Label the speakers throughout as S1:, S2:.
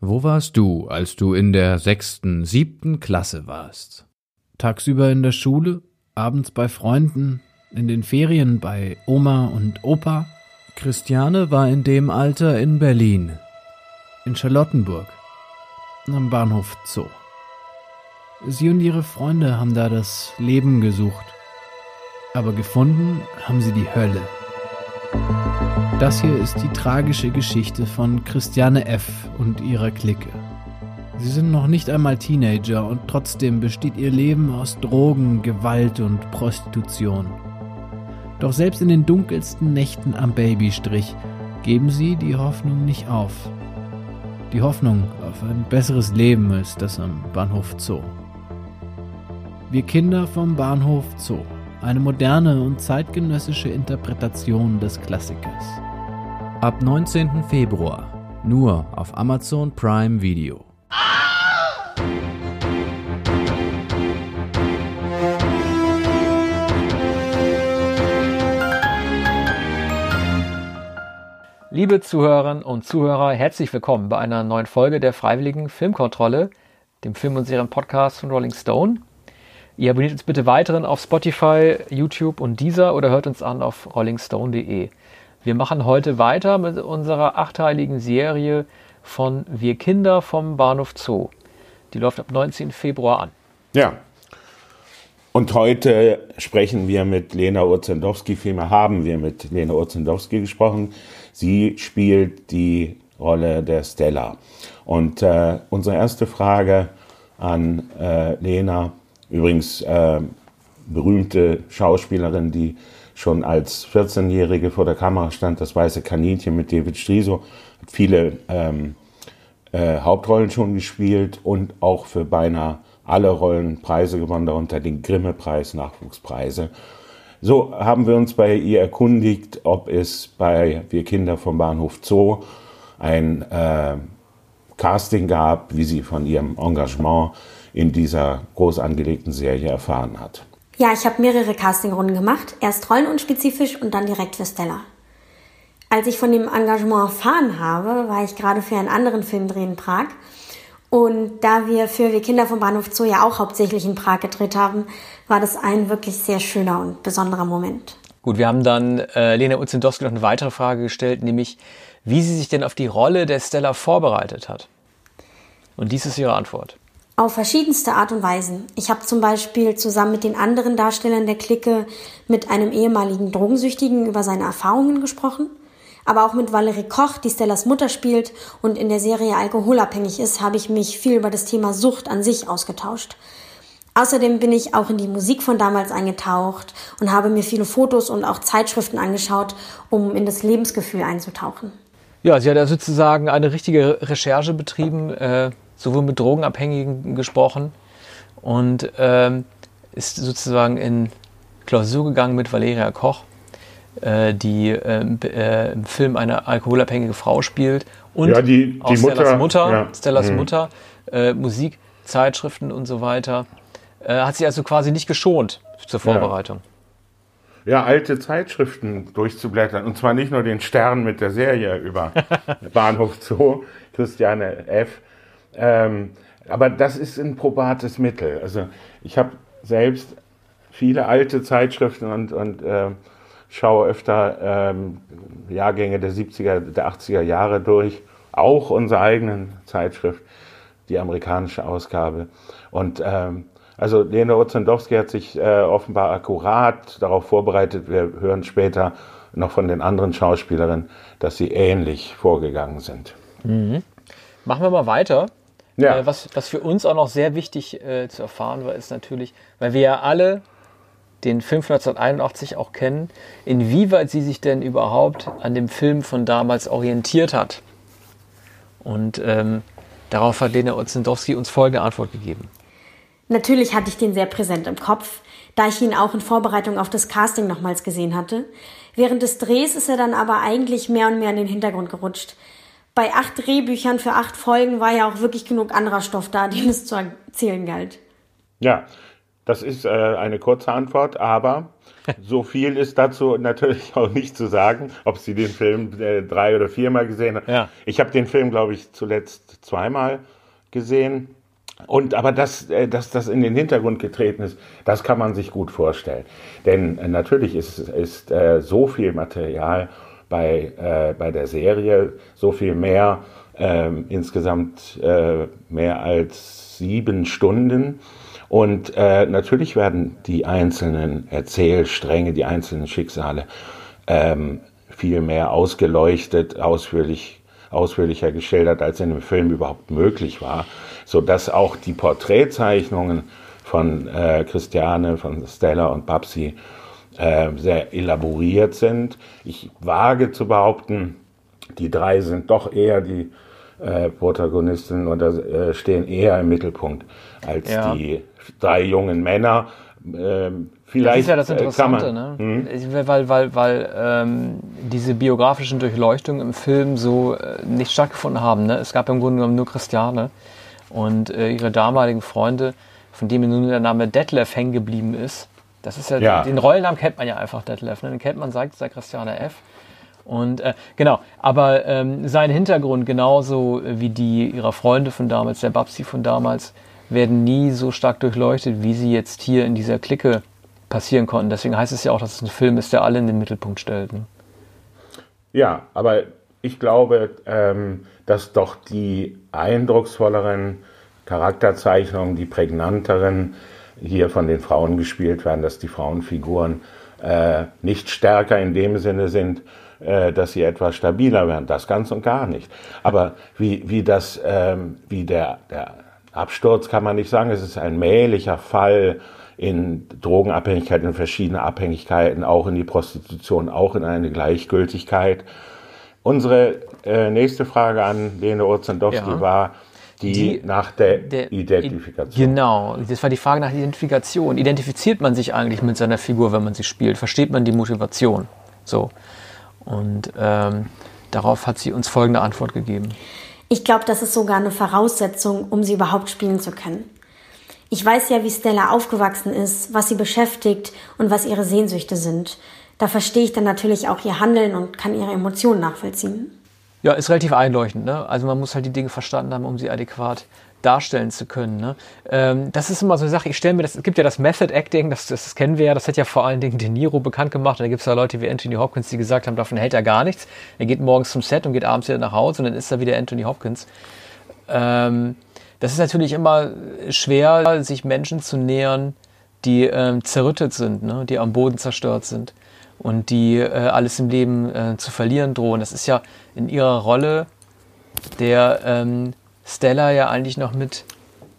S1: Wo warst du, als du in der sechsten, siebten Klasse warst? Tagsüber in der Schule, abends bei Freunden, in den Ferien bei Oma und Opa? Christiane war in dem Alter in Berlin, in Charlottenburg, am Bahnhof Zoo. Sie und ihre Freunde haben da das Leben gesucht, aber gefunden haben sie die Hölle. Das hier ist die tragische Geschichte von Christiane F. und ihrer Clique. Sie sind noch nicht einmal Teenager und trotzdem besteht ihr Leben aus Drogen, Gewalt und Prostitution. Doch selbst in den dunkelsten Nächten am Babystrich geben sie die Hoffnung nicht auf. Die Hoffnung auf ein besseres Leben als das am Bahnhof Zoo. Wir Kinder vom Bahnhof Zoo. Eine moderne und zeitgenössische Interpretation des Klassikers. Ab 19. Februar nur auf Amazon Prime Video.
S2: Liebe Zuhörerinnen und Zuhörer, herzlich willkommen bei einer neuen Folge der Freiwilligen Filmkontrolle, dem Film- und Serien-Podcast von Rolling Stone. Ihr abonniert uns bitte weiterhin auf Spotify, YouTube und Deezer oder hört uns an auf rollingstone.de. Wir machen heute weiter mit unserer achteiligen Serie von Wir Kinder vom Bahnhof Zoo. Die läuft ab 19. Februar an.
S3: Ja. Und heute sprechen wir mit Lena Urzendowski, vielmehr haben wir mit Lena Urzendowski gesprochen. Sie spielt die Rolle der Stella. Und äh, unsere erste Frage an äh, Lena, übrigens äh, berühmte Schauspielerin, die schon als 14-Jährige vor der Kamera stand, das weiße Kaninchen mit David Striso, hat viele ähm, äh, Hauptrollen schon gespielt und auch für beinahe alle Rollen Preise gewonnen, darunter den Grimme-Preis, Nachwuchspreise. So haben wir uns bei ihr erkundigt, ob es bei Wir Kinder vom Bahnhof Zoo ein äh, Casting gab, wie sie von ihrem Engagement in dieser groß angelegten Serie erfahren hat.
S4: Ja, ich habe mehrere Castingrunden gemacht, erst rollenunspezifisch und dann direkt für Stella. Als ich von dem Engagement erfahren habe, war ich gerade für einen anderen Filmdreh in Prag. Und da wir für Wir Kinder vom Bahnhof Zoo ja auch hauptsächlich in Prag gedreht haben, war das ein wirklich sehr schöner und besonderer Moment.
S2: Gut, wir haben dann äh, Lena Uzendowski noch eine weitere Frage gestellt, nämlich wie sie sich denn auf die Rolle der Stella vorbereitet hat. Und dies ist ihre Antwort.
S4: Auf verschiedenste Art und Weisen. Ich habe zum Beispiel zusammen mit den anderen Darstellern der Clique mit einem ehemaligen Drogensüchtigen über seine Erfahrungen gesprochen. Aber auch mit Valerie Koch, die Stellas Mutter spielt und in der Serie alkoholabhängig ist, habe ich mich viel über das Thema Sucht an sich ausgetauscht. Außerdem bin ich auch in die Musik von damals eingetaucht und habe mir viele Fotos und auch Zeitschriften angeschaut, um in das Lebensgefühl einzutauchen.
S2: Ja, sie hat ja sozusagen eine richtige Recherche betrieben, äh, sowohl mit Drogenabhängigen gesprochen und ähm, ist sozusagen in Klausur gegangen mit Valeria Koch, äh, die ähm, äh, im Film eine alkoholabhängige Frau spielt und
S3: Ja, die- die
S2: auch Stellas
S3: Mutter,
S2: Mutter,
S3: ja.
S2: Stellas
S3: Mhm.
S2: Mutter äh, Musik, Zeitschriften und so weiter. Äh, hat sie also quasi nicht geschont zur Vorbereitung.
S3: Ja, alte Zeitschriften durchzublättern. Und zwar nicht nur den Stern mit der Serie über Bahnhof Zoo, Christiane F. Ähm, aber das ist ein probates Mittel. Also ich habe selbst viele alte Zeitschriften und, und äh, schaue öfter ähm, Jahrgänge der 70er, der 80er Jahre durch. Auch unsere eigenen Zeitschrift, die amerikanische Ausgabe. Und ähm, also Lena Ozendowski hat sich äh, offenbar akkurat darauf vorbereitet. Wir hören später noch von den anderen Schauspielerinnen, dass sie ähnlich vorgegangen sind.
S2: Machen wir mal weiter.
S3: Ja.
S2: Äh, was, was für uns auch noch sehr wichtig äh, zu erfahren war, ist natürlich, weil wir ja alle den Film von 1981 auch kennen, inwieweit sie sich denn überhaupt an dem Film von damals orientiert hat. Und ähm, darauf hat Lena Otzendowski uns folgende Antwort gegeben.
S4: Natürlich hatte ich den sehr präsent im Kopf, da ich ihn auch in Vorbereitung auf das Casting nochmals gesehen hatte. Während des Drehs ist er dann aber eigentlich mehr und mehr in den Hintergrund gerutscht. Bei acht Drehbüchern für acht Folgen war ja auch wirklich genug anderer Stoff da, den es zu erzählen galt.
S3: Ja, Das ist äh, eine kurze Antwort, aber so viel ist dazu natürlich auch nicht zu sagen, ob Sie den Film äh, drei oder viermal gesehen haben.
S2: Ja.
S3: Ich habe den Film, glaube ich, zuletzt zweimal gesehen. Und aber dass, äh, dass das in den Hintergrund getreten ist, das kann man sich gut vorstellen. Denn äh, natürlich ist, ist äh, so viel Material bei, äh, bei der Serie, so viel mehr, ähm, insgesamt äh, mehr als sieben Stunden. Und äh, natürlich werden die einzelnen Erzählstränge, die einzelnen Schicksale ähm, viel mehr ausgeleuchtet, ausführlich, ausführlicher geschildert, als in dem Film überhaupt möglich war, so dass auch die Porträtzeichnungen von äh, Christiane, von Stella und Babsi äh, sehr elaboriert sind. Ich wage zu behaupten, die drei sind doch eher die äh, Protagonisten oder äh, stehen eher im Mittelpunkt als
S2: Ja.
S3: die drei jungen Männer. Ähm, vielleicht
S2: Das ist ja das
S3: äh,
S2: Interessante,
S3: man, Hm?
S2: ne? Ich- Weil, weil, weil ähm, diese biografischen Durchleuchtungen im Film so äh, nicht stattgefunden haben. Ne? Es gab im Grunde genommen nur Christiane und äh, ihre damaligen Freunde, von denen nun der Name Detlef hängen geblieben ist. Das ist ja,
S3: Ja.
S2: den Rollennamen kennt man ja einfach Detlef. Ne? Den kennt man seit, seit Christiane F. Und äh, genau, aber ähm, sein Hintergrund, genauso wie die ihrer Freunde von damals, der Babsi von damals, werden nie so stark durchleuchtet, wie sie jetzt hier in dieser Clique passieren konnten. Deswegen heißt es ja auch, dass es ein Film ist, der alle in den Mittelpunkt stellt. Ne?
S3: Ja, aber ich glaube, ähm, dass doch die eindrucksvolleren Charakterzeichnungen, die prägnanteren hier von den Frauen gespielt werden, dass die Frauenfiguren äh, nicht stärker in dem Sinne sind, äh, dass sie etwas stabiler werden. Das ganz und gar nicht. Aber wie, wie das, ähm, wie der, der Absturz kann man nicht sagen. Es ist ein mählicher Fall in Drogenabhängigkeit, in verschiedene Abhängigkeiten, auch in die Prostitution, auch in eine Gleichgültigkeit. Unsere äh, nächste Frage an Lene Urzendowski
S2: Ja.
S3: war die,
S2: Die-
S3: nach der,
S2: Der-
S3: Identifikation.
S2: Genau, das war die Frage nach Identifikation. Identifiziert man sich eigentlich mit seiner Figur, wenn man sie spielt? Versteht man die Motivation? So. Und ähm, darauf hat sie uns folgende Antwort gegeben.
S4: Ich glaube, das ist sogar eine Voraussetzung, um sie überhaupt spielen zu können. Ich weiß ja, wie Stella aufgewachsen ist, was sie beschäftigt und was ihre Sehnsüchte sind. Da verstehe ich dann natürlich auch ihr Handeln und kann ihre Emotionen nachvollziehen.
S2: Ja, ist relativ einleuchtend. Ne? Also man muss halt die Dinge verstanden haben, um sie adäquat darstellen zu können. Ne? Ähm, das ist immer so eine Sache, ich stelle mir das, es gibt ja das Method Acting, das, das kennen wir ja, das hat ja vor allen Dingen De Niro bekannt gemacht. Da gibt es ja Leute wie Anthony Hopkins, die gesagt haben, davon hält er gar nichts. Er geht morgens zum Set und geht abends wieder nach Hause und dann ist er wieder Anthony Hopkins. Ähm, das ist natürlich immer schwer, sich Menschen zu nähern, die ähm, zerrüttet sind, ne? die am Boden zerstört sind und die äh, alles im Leben äh, zu verlieren drohen. Das ist ja in ihrer Rolle der ähm, Stella ja eigentlich noch mit,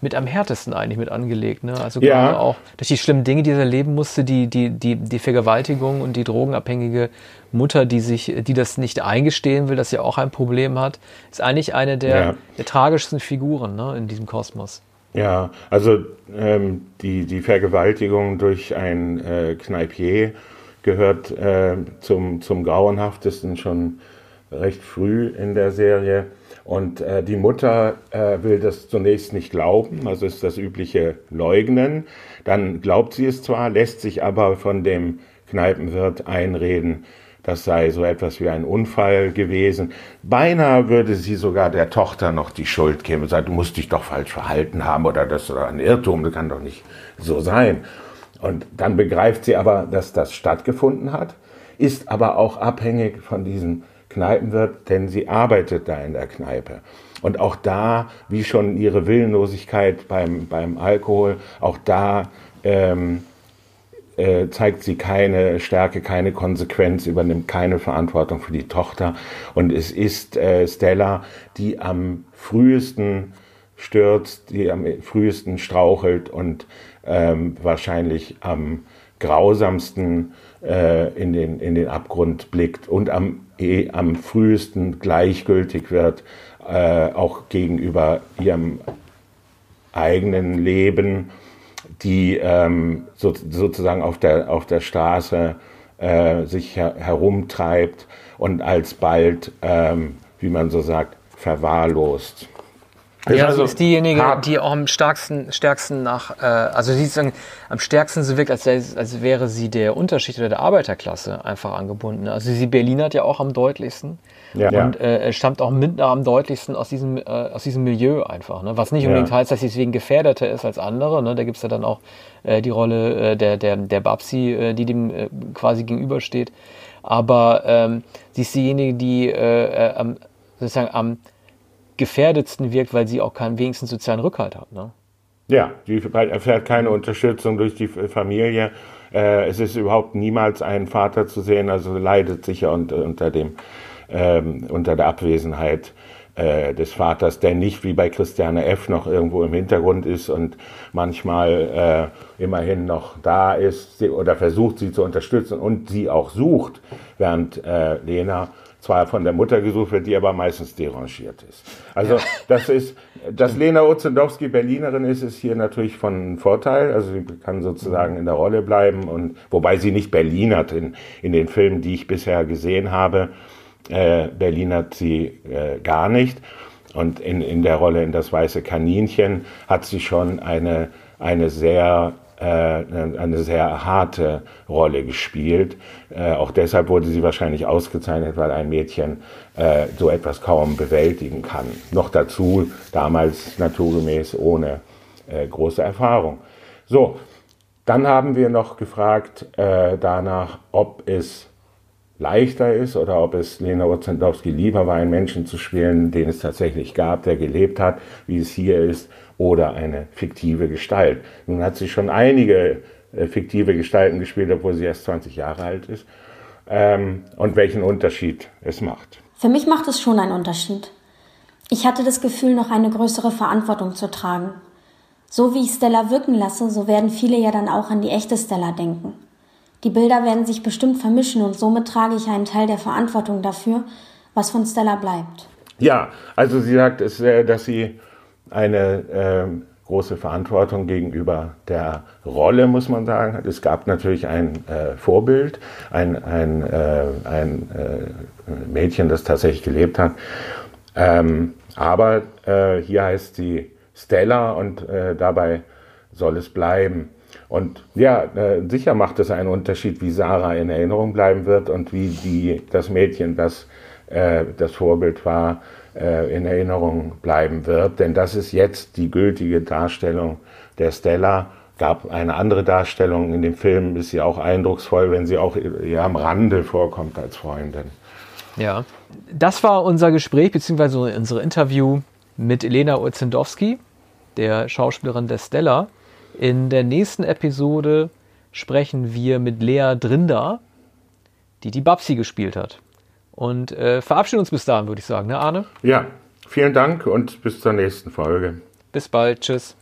S2: mit am härtesten eigentlich mit angelegt. Ne? Also
S3: Ja.
S2: gerade auch durch die schlimmen Dinge, die sie erleben musste, die, die, die, die Vergewaltigung und die drogenabhängige Mutter, die sich, die das nicht eingestehen will, dass sie auch ein Problem hat, ist eigentlich eine der,
S3: Ja.
S2: der tragischsten Figuren ne, in diesem Kosmos.
S3: Ja, also ähm, die, die Vergewaltigung durch ein äh, Kneipier gehört äh, zum, zum Grauenhaftesten schon recht früh in der Serie. Und äh, die Mutter äh, will das zunächst nicht glauben, also ist das übliche Leugnen. Dann glaubt sie es zwar, lässt sich aber von dem Kneipenwirt einreden, das sei so etwas wie ein Unfall gewesen. Beinahe würde sie sogar der Tochter noch die Schuld geben und sagen, du musst dich doch falsch verhalten haben oder das ist ein Irrtum, das kann doch nicht so sein. Und dann begreift sie aber, dass das stattgefunden hat, ist aber auch abhängig von diesem Kneipenwirt, denn sie arbeitet da in der Kneipe. Und auch da, wie schon ihre Willenlosigkeit beim, beim Alkohol, auch da ähm, äh, zeigt sie keine Stärke, keine Konsequenz, übernimmt keine Verantwortung für die Tochter. Und es ist äh, Stella, die am frühesten stürzt, die am frühesten strauchelt und ähm, wahrscheinlich am grausamsten äh, in, den, in den Abgrund blickt und am, eh, am frühesten gleichgültig wird, äh, auch gegenüber ihrem eigenen Leben, die ähm, so, sozusagen auf der, auf der Straße äh, sich her herumtreibt und alsbald, ähm, wie man so sagt, verwahrlost.
S2: Ja, also ist diejenige, hart. die auch am stärksten, stärksten nach, äh, also sie ist am stärksten so wirkt, als, als wäre sie der Unterschicht oder der Arbeiterklasse einfach angebunden. Also sie Berlinert ja auch am deutlichsten. Ja. Und äh, stammt auch mit am deutlichsten aus diesem, äh, aus diesem Milieu einfach. Ne? Was nicht unbedingt ja. heißt, dass sie deswegen gefährdeter ist als andere. Ne? Da gibt es ja dann auch äh, die Rolle äh, der, der, der Babsi, äh, die dem äh, quasi gegenübersteht. Aber ähm, sie ist diejenige, die äh, äh, am, sozusagen am gefährdetsten wirkt, weil sie auch keinen wenigsten sozialen Rückhalt hat. Ne?
S3: Ja, die erfährt keine Unterstützung durch die Familie. Äh, es ist überhaupt niemals ein Vater zu sehen, also leidet sicher unter, unter dem ähm, unter der Abwesenheit äh, des Vaters, der nicht wie bei Christiane F. noch irgendwo im Hintergrund ist und manchmal äh, immerhin noch da ist oder versucht, sie zu unterstützen und sie auch sucht, während äh, Lena zwar von der Mutter gesucht wird, die aber meistens derangiert ist. Also ja. das ist, dass Lena Ozendowski Berlinerin ist, ist hier natürlich von Vorteil. Also sie kann sozusagen in der Rolle bleiben und wobei sie nicht Berlinert in, in den Filmen, die ich bisher gesehen habe, äh, Berlinert sie äh, gar nicht. Und in, in der Rolle in das weiße Kaninchen hat sie schon eine, eine sehr eine sehr harte Rolle gespielt. Äh, auch deshalb wurde sie wahrscheinlich ausgezeichnet, weil ein Mädchen äh, so etwas kaum bewältigen kann. Noch dazu damals naturgemäß ohne äh, große Erfahrung. So, dann haben wir noch gefragt äh, danach, ob es leichter ist oder ob es Lena Ozendowski lieber war, einen Menschen zu spielen, den es tatsächlich gab, der gelebt hat, wie es hier ist, oder eine fiktive Gestalt. Nun hat sie schon einige äh, fiktive Gestalten gespielt, obwohl sie erst 20 Jahre alt ist. Ähm, und welchen Unterschied es macht.
S4: Für mich macht es schon einen Unterschied. Ich hatte das Gefühl, noch eine größere Verantwortung zu tragen. So wie ich Stella wirken lasse, so werden viele ja dann auch an die echte Stella denken. Die Bilder werden sich bestimmt vermischen und somit trage ich einen Teil der Verantwortung dafür, was von Stella bleibt.
S3: Ja, also sie sagt, äh, dass sie eine äh, große Verantwortung gegenüber der Rolle, muss man sagen. Es gab natürlich ein äh, Vorbild, ein, ein, äh, ein äh, Mädchen, das tatsächlich gelebt hat. Ähm, aber äh, hier heißt sie Stella und dabei soll es bleiben. Und ja, äh, sicher macht es einen Unterschied, wie Sarah in Erinnerung bleiben wird und wie die, das Mädchen, das äh, das Vorbild war, äh, in Erinnerung bleiben wird. Denn das ist jetzt die gültige Darstellung der Stella. Gab eine andere Darstellung in dem Film, ist sie auch eindrucksvoll, wenn sie auch eher am Rande vorkommt als Freundin.
S2: Ja, das war unser Gespräch bzw. unser Interview mit Elena Ozendowski, der Schauspielerin der Stella. In der nächsten Episode sprechen wir mit Lea Drinder, die die Babsi gespielt hat. Und äh, verabschieden uns bis dahin, würde ich sagen, ne, Arne?
S3: Ja, vielen Dank und bis zur nächsten Folge.
S2: Bis bald. Tschüss.